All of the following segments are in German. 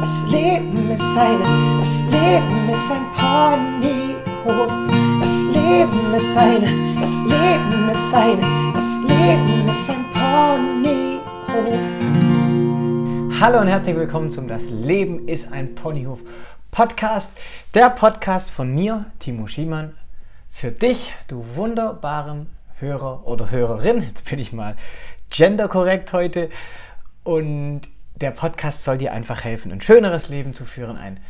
das Leben ist eine, das Leben ist ein Ponyhof. Das Leben ist eine, das Leben ist eine, das Leben ist ein Ponyhof. Hallo und herzlich willkommen zum Das Leben ist ein Ponyhof Podcast. Der Podcast von mir, Timo Schiemann, für dich, du wunderbaren Hörer oder Hörerin. Jetzt bin ich mal genderkorrekt heute. Und der Podcast soll dir einfach helfen, ein schöneres Leben zu führen, ein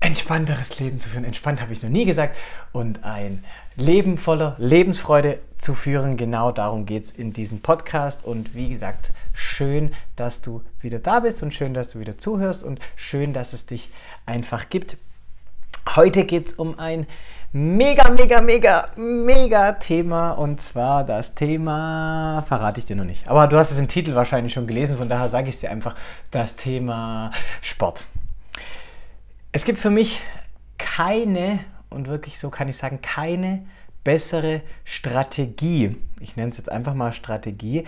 entspannteres Leben zu führen. Entspannt habe ich noch nie gesagt. Und ein Leben voller Lebensfreude zu führen. Genau darum geht es in diesem Podcast. Und wie gesagt, schön, dass du wieder da bist und schön, dass du wieder zuhörst und schön, dass es dich einfach gibt. Heute geht es um ein mega, mega, mega, mega Thema. Und zwar das Thema, verrate ich dir noch nicht, aber du hast es im Titel wahrscheinlich schon gelesen, von daher sage ich es dir einfach, das Thema Sport. Es gibt für mich keine, und wirklich so kann ich sagen, keine bessere Strategie, ich nenne es jetzt einfach mal Strategie,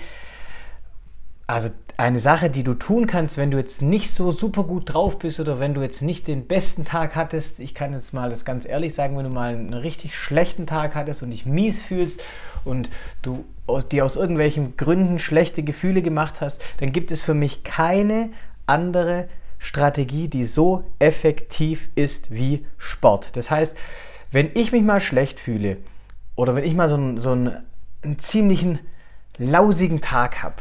also eine Sache, die du tun kannst, wenn du jetzt nicht so super gut drauf bist oder wenn du jetzt nicht den besten Tag hattest. Ich kann jetzt mal das ganz ehrlich sagen, wenn du mal einen richtig schlechten Tag hattest und dich mies fühlst und du dir aus irgendwelchen Gründen schlechte Gefühle gemacht hast, dann gibt es für mich keine andere Strategie, die so effektiv ist wie Sport. Das heißt, wenn ich mich mal schlecht fühle oder wenn ich mal so einen, so einen, einen ziemlichen lausigen Tag habe,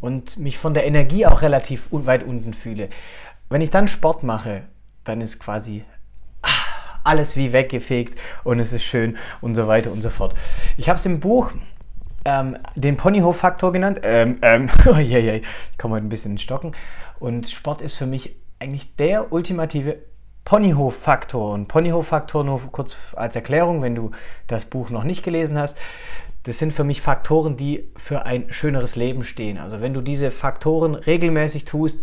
und mich von der Energie auch relativ weit unten fühle. Wenn ich dann Sport mache, dann ist quasi ah, alles wie weggefegt und es ist schön und so weiter und so fort. Ich habe es im Buch ähm, den Ponyhof-Faktor genannt. Ähm, ähm, oh, je, je, ich komme heute ein bisschen in Stocken. Und Sport ist für mich eigentlich der ultimative Ponyhof-Faktor. Und Ponyhof-Faktor nur kurz als Erklärung, wenn du das Buch noch nicht gelesen hast das sind für mich Faktoren, die für ein schöneres Leben stehen. Also wenn du diese Faktoren regelmäßig tust,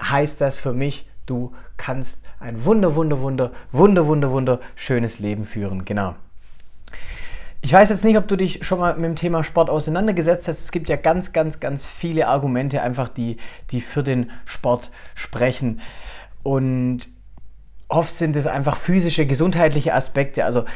heißt das für mich, du kannst ein wunder, wunder, wunder, wunder, wunder, wunder schönes Leben führen. Genau. Ich weiß jetzt nicht, ob du dich schon mal mit dem Thema Sport auseinandergesetzt hast. Es gibt ja ganz, ganz, ganz viele Argumente einfach, die, die für den Sport sprechen. Und oft sind es einfach physische, gesundheitliche Aspekte. Also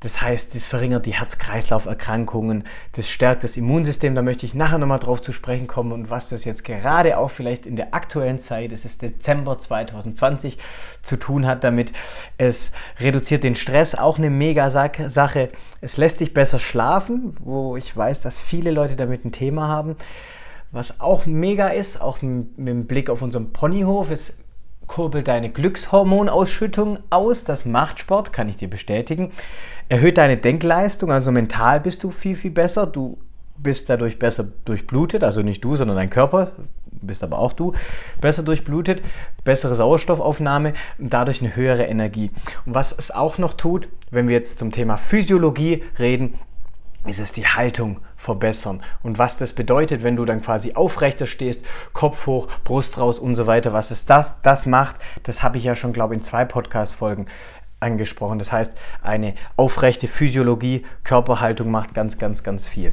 das heißt, das verringert die Herz-Kreislauf-Erkrankungen, das stärkt das Immunsystem. Da möchte ich nachher nochmal drauf zu sprechen kommen und was das jetzt gerade auch vielleicht in der aktuellen Zeit, es ist Dezember 2020, zu tun hat damit. Es reduziert den Stress, auch eine mega Sache. Es lässt dich besser schlafen, wo ich weiß, dass viele Leute damit ein Thema haben. Was auch mega ist, auch mit dem Blick auf unseren Ponyhof, es kurbelt deine Glückshormonausschüttung aus. Das macht Sport, kann ich dir bestätigen. Erhöht deine Denkleistung, also mental bist du viel, viel besser. Du bist dadurch besser durchblutet, also nicht du, sondern dein Körper, bist aber auch du, besser durchblutet, bessere Sauerstoffaufnahme und dadurch eine höhere Energie. Und was es auch noch tut, wenn wir jetzt zum Thema Physiologie reden, ist es die Haltung verbessern. Und was das bedeutet, wenn du dann quasi aufrechter stehst, Kopf hoch, Brust raus und so weiter, was es das, das macht, das habe ich ja schon, glaube ich, in zwei Podcast-Folgen angesprochen. Das heißt, eine aufrechte Physiologie, Körperhaltung macht ganz, ganz, ganz viel.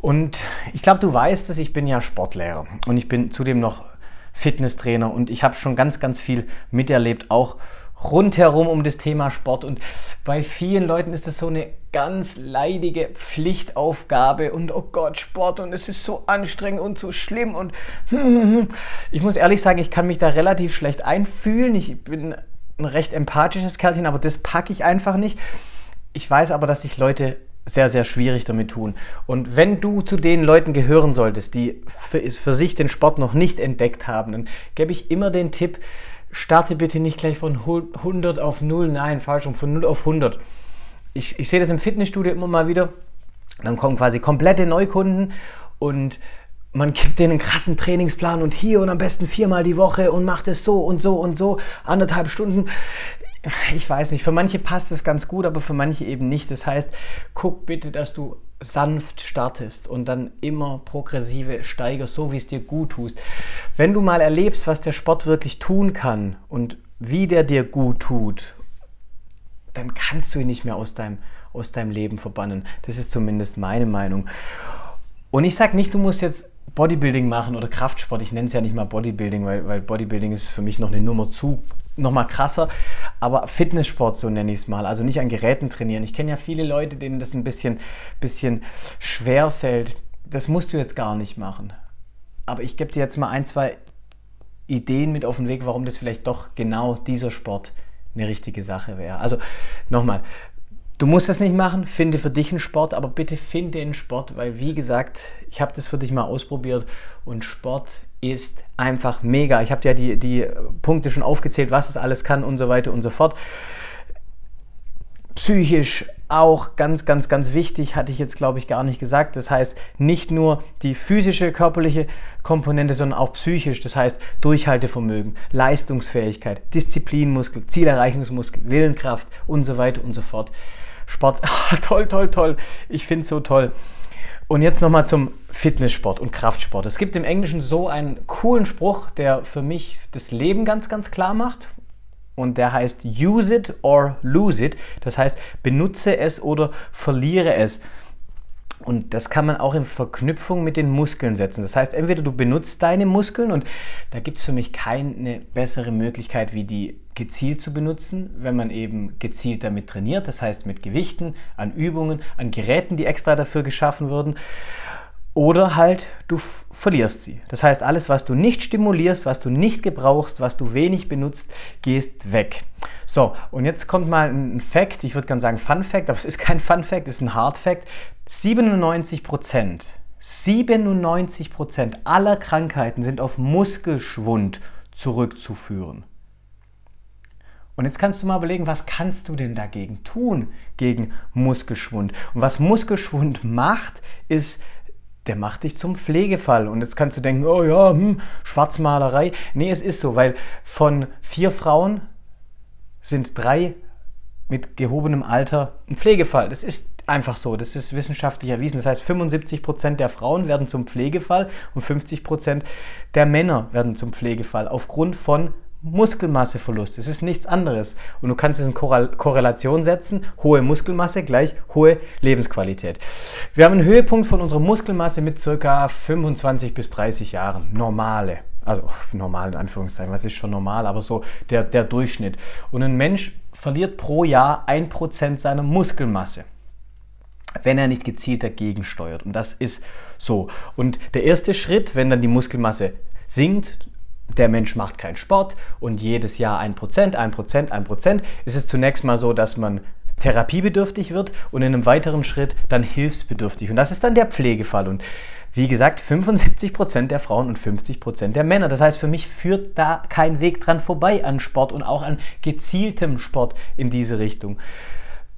Und ich glaube, du weißt es, ich bin ja Sportlehrer und ich bin zudem noch Fitnesstrainer und ich habe schon ganz, ganz viel miterlebt, auch rundherum um das Thema Sport. Und bei vielen Leuten ist das so eine ganz leidige Pflichtaufgabe und oh Gott, Sport und es ist so anstrengend und so schlimm. Und ich muss ehrlich sagen, ich kann mich da relativ schlecht einfühlen. Ich bin ein recht empathisches Kerlchen, aber das packe ich einfach nicht. Ich weiß aber, dass sich Leute sehr, sehr schwierig damit tun. Und wenn du zu den Leuten gehören solltest, die für, für sich den Sport noch nicht entdeckt haben, dann gebe ich immer den Tipp, starte bitte nicht gleich von 100 auf 0, nein, falsch, von 0 auf 100. Ich, ich sehe das im Fitnessstudio immer mal wieder. Dann kommen quasi komplette Neukunden und man gibt denen einen krassen Trainingsplan und hier und am besten viermal die Woche und macht es so und so und so, anderthalb Stunden. Ich weiß nicht, für manche passt es ganz gut, aber für manche eben nicht. Das heißt, guck bitte, dass du sanft startest und dann immer progressive steigerst, so wie es dir gut tust. Wenn du mal erlebst, was der Sport wirklich tun kann und wie der dir gut tut, dann kannst du ihn nicht mehr aus deinem, aus deinem Leben verbannen. Das ist zumindest meine Meinung. Und ich sage nicht, du musst jetzt Bodybuilding machen oder Kraftsport, ich nenne es ja nicht mal Bodybuilding, weil, weil Bodybuilding ist für mich noch eine Nummer zu, noch mal krasser, aber Fitnesssport, so nenne ich es mal, also nicht an Geräten trainieren. Ich kenne ja viele Leute, denen das ein bisschen, bisschen schwer fällt. Das musst du jetzt gar nicht machen. Aber ich gebe dir jetzt mal ein, zwei Ideen mit auf den Weg, warum das vielleicht doch genau dieser Sport eine richtige Sache wäre. Also nochmal, Du musst das nicht machen, finde für dich einen Sport, aber bitte finde einen Sport, weil wie gesagt, ich habe das für dich mal ausprobiert und Sport ist einfach mega. Ich habe dir ja die, die Punkte schon aufgezählt, was es alles kann und so weiter und so fort. Psychisch auch ganz, ganz, ganz wichtig, hatte ich jetzt glaube ich gar nicht gesagt. Das heißt, nicht nur die physische, körperliche Komponente, sondern auch psychisch. Das heißt, Durchhaltevermögen, Leistungsfähigkeit, Disziplinmuskel, Zielerreichungsmuskel, Willenkraft und so weiter und so fort. Sport, ah, toll, toll, toll. Ich finde es so toll. Und jetzt nochmal zum Fitnesssport und Kraftsport. Es gibt im Englischen so einen coolen Spruch, der für mich das Leben ganz, ganz klar macht. Und der heißt Use it or lose it. Das heißt, benutze es oder verliere es. Und das kann man auch in Verknüpfung mit den Muskeln setzen. Das heißt, entweder du benutzt deine Muskeln und da gibt es für mich keine bessere Möglichkeit, wie die gezielt zu benutzen, wenn man eben gezielt damit trainiert. Das heißt mit Gewichten, an Übungen, an Geräten, die extra dafür geschaffen wurden. Oder halt, du verlierst sie. Das heißt, alles, was du nicht stimulierst, was du nicht gebrauchst, was du wenig benutzt, gehst weg. So, und jetzt kommt mal ein Fact, ich würde gerne sagen Fun Fact, aber es ist kein Fun Fact, es ist ein Hard Fact. 97 Prozent, 97 Prozent aller Krankheiten sind auf Muskelschwund zurückzuführen. Und jetzt kannst du mal überlegen, was kannst du denn dagegen tun, gegen Muskelschwund? Und was Muskelschwund macht, ist, der macht dich zum Pflegefall. Und jetzt kannst du denken, oh ja, hm, Schwarzmalerei. Nee, es ist so, weil von vier Frauen sind drei mit gehobenem Alter ein Pflegefall. Das ist einfach so, das ist wissenschaftlich erwiesen. Das heißt, 75 Prozent der Frauen werden zum Pflegefall und 50 Prozent der Männer werden zum Pflegefall aufgrund von Muskelmasseverlust. Es ist nichts anderes. Und du kannst es in Korrelation setzen. Hohe Muskelmasse gleich hohe Lebensqualität. Wir haben einen Höhepunkt von unserer Muskelmasse mit ca. 25 bis 30 Jahren. Normale. Also normal in Anführungszeichen. Was ist schon normal? Aber so der, der Durchschnitt. Und ein Mensch verliert pro Jahr 1% seiner Muskelmasse wenn er nicht gezielt dagegen steuert. Und das ist so. Und der erste Schritt, wenn dann die Muskelmasse sinkt, der Mensch macht keinen Sport und jedes Jahr 1%, 1%, 1%, ist es zunächst mal so, dass man therapiebedürftig wird und in einem weiteren Schritt dann hilfsbedürftig. Und das ist dann der Pflegefall. Und wie gesagt, 75% der Frauen und 50% der Männer. Das heißt, für mich führt da kein Weg dran vorbei an Sport und auch an gezieltem Sport in diese Richtung.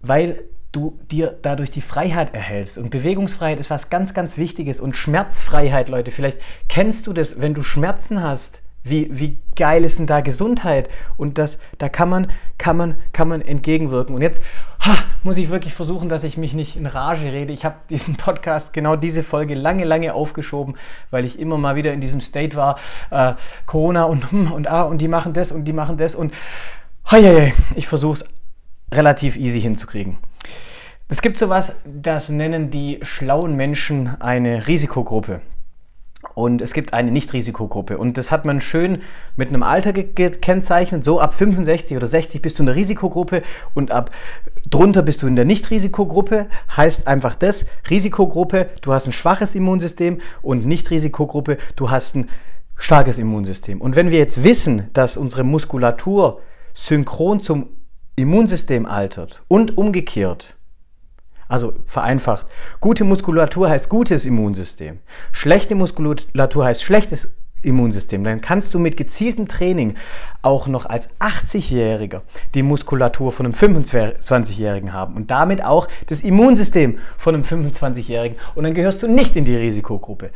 Weil du dir dadurch die Freiheit erhältst. Und Bewegungsfreiheit ist was ganz, ganz Wichtiges. Und Schmerzfreiheit, Leute, vielleicht kennst du das, wenn du Schmerzen hast wie, wie geil ist denn da Gesundheit? Und das, da kann man, kann, man, kann man entgegenwirken. Und jetzt ha, muss ich wirklich versuchen, dass ich mich nicht in Rage rede. Ich habe diesen Podcast, genau diese Folge, lange, lange aufgeschoben, weil ich immer mal wieder in diesem State war. Äh, Corona und, hm, und ah, und die machen das und die machen das. Und hei, ich versuche es relativ easy hinzukriegen. Es gibt sowas, das nennen die schlauen Menschen eine Risikogruppe. Und es gibt eine Nicht-Risikogruppe. Und das hat man schön mit einem Alter gekennzeichnet. So ab 65 oder 60 bist du in der Risikogruppe und ab drunter bist du in der Nicht-Risikogruppe. Heißt einfach das, Risikogruppe, du hast ein schwaches Immunsystem und Nicht-Risikogruppe, du hast ein starkes Immunsystem. Und wenn wir jetzt wissen, dass unsere Muskulatur synchron zum Immunsystem altert und umgekehrt, also vereinfacht. Gute Muskulatur heißt gutes Immunsystem. Schlechte Muskulatur heißt schlechtes Immunsystem. Dann kannst du mit gezieltem Training auch noch als 80-Jähriger die Muskulatur von einem 25-Jährigen haben und damit auch das Immunsystem von einem 25-Jährigen. Und dann gehörst du nicht in die Risikogruppe.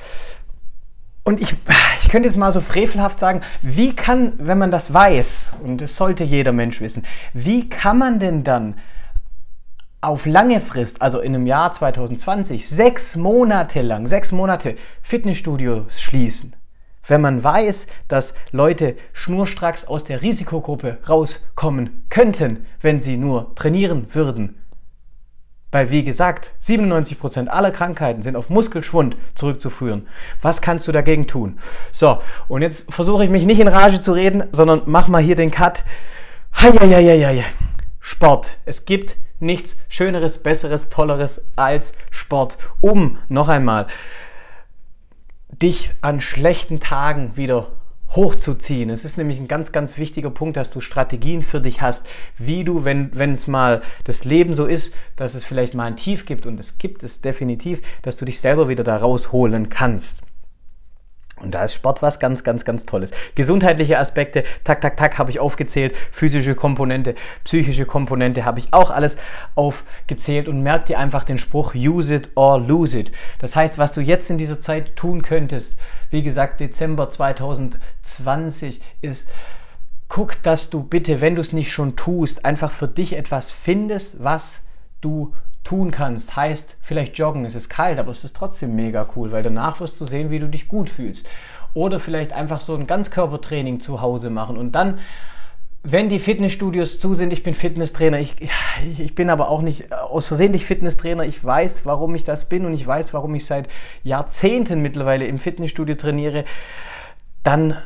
Und ich, ich könnte jetzt mal so frevelhaft sagen, wie kann, wenn man das weiß, und das sollte jeder Mensch wissen, wie kann man denn dann auf lange Frist, also in einem Jahr 2020, sechs Monate lang, sechs Monate Fitnessstudios schließen, wenn man weiß, dass Leute schnurstracks aus der Risikogruppe rauskommen könnten, wenn sie nur trainieren würden. Weil, wie gesagt, 97% aller Krankheiten sind auf Muskelschwund zurückzuführen. Was kannst du dagegen tun? So, und jetzt versuche ich mich nicht in Rage zu reden, sondern mach mal hier den Cut. Heieieiei. Sport. Es gibt nichts Schöneres, Besseres, Tolleres als Sport. Um, noch einmal, dich an schlechten Tagen wieder hochzuziehen. Es ist nämlich ein ganz, ganz wichtiger Punkt, dass du Strategien für dich hast, wie du, wenn, wenn es mal das Leben so ist, dass es vielleicht mal ein Tief gibt und es gibt es definitiv, dass du dich selber wieder da rausholen kannst. Und da ist Sport was ganz, ganz, ganz Tolles. Gesundheitliche Aspekte, tak, tak, tak, habe ich aufgezählt. Physische Komponente, psychische Komponente habe ich auch alles aufgezählt und merk dir einfach den Spruch, use it or lose it. Das heißt, was du jetzt in dieser Zeit tun könntest, wie gesagt, Dezember 2020 ist, guck, dass du bitte, wenn du es nicht schon tust, einfach für dich etwas findest, was du tun kannst. Heißt vielleicht joggen, es ist kalt, aber es ist trotzdem mega cool, weil danach wirst du sehen, wie du dich gut fühlst. Oder vielleicht einfach so ein Ganzkörpertraining zu Hause machen und dann wenn die Fitnessstudios zu sind, ich bin Fitnesstrainer, ich, ich bin aber auch nicht aus versehentlich Fitnesstrainer, ich weiß, warum ich das bin und ich weiß, warum ich seit Jahrzehnten mittlerweile im Fitnessstudio trainiere, dann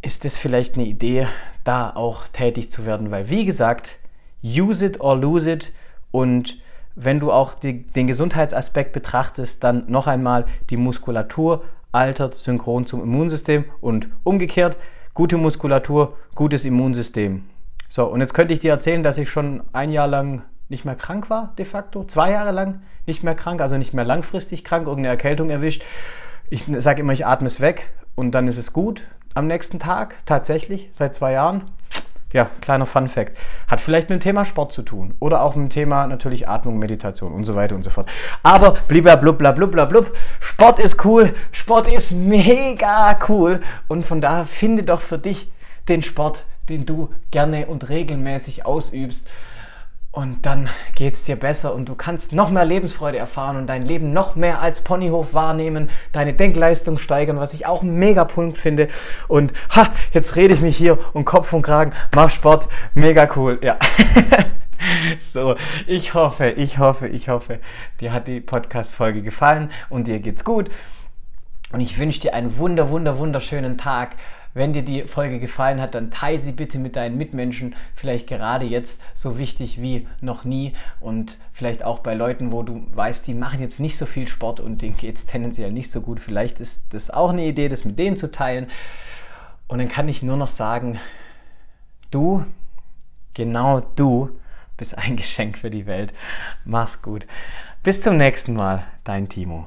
ist es vielleicht eine Idee, da auch tätig zu werden, weil wie gesagt, use it or lose it und wenn du auch die, den Gesundheitsaspekt betrachtest, dann noch einmal die Muskulatur altert synchron zum Immunsystem und umgekehrt, gute Muskulatur, gutes Immunsystem. So, und jetzt könnte ich dir erzählen, dass ich schon ein Jahr lang nicht mehr krank war, de facto, zwei Jahre lang nicht mehr krank, also nicht mehr langfristig krank, irgendeine Erkältung erwischt. Ich sage immer, ich atme es weg und dann ist es gut am nächsten Tag, tatsächlich, seit zwei Jahren ja, kleiner Fun Fact. Hat vielleicht mit dem Thema Sport zu tun oder auch mit dem Thema natürlich Atmung, Meditation und so weiter und so fort. Aber blibla blub bla blub bla blub. Sport ist cool, Sport ist mega cool und von daher finde doch für dich den Sport, den du gerne und regelmäßig ausübst und dann geht es dir besser und du kannst noch mehr Lebensfreude erfahren und dein Leben noch mehr als Ponyhof wahrnehmen, deine Denkleistung steigern, was ich auch ein mega Punkt finde. Und ha, jetzt rede ich mich hier um Kopf und Kragen, mach Sport, mega cool, ja. so, ich hoffe, ich hoffe, ich hoffe, dir hat die Podcast-Folge gefallen und dir geht's gut. Und ich wünsche dir einen wunder, wunder, wunderschönen Tag. Wenn dir die Folge gefallen hat, dann teile sie bitte mit deinen Mitmenschen. Vielleicht gerade jetzt so wichtig wie noch nie. Und vielleicht auch bei Leuten, wo du weißt, die machen jetzt nicht so viel Sport und denen geht es tendenziell nicht so gut. Vielleicht ist das auch eine Idee, das mit denen zu teilen. Und dann kann ich nur noch sagen, du, genau du, bist ein Geschenk für die Welt. Mach's gut. Bis zum nächsten Mal, dein Timo.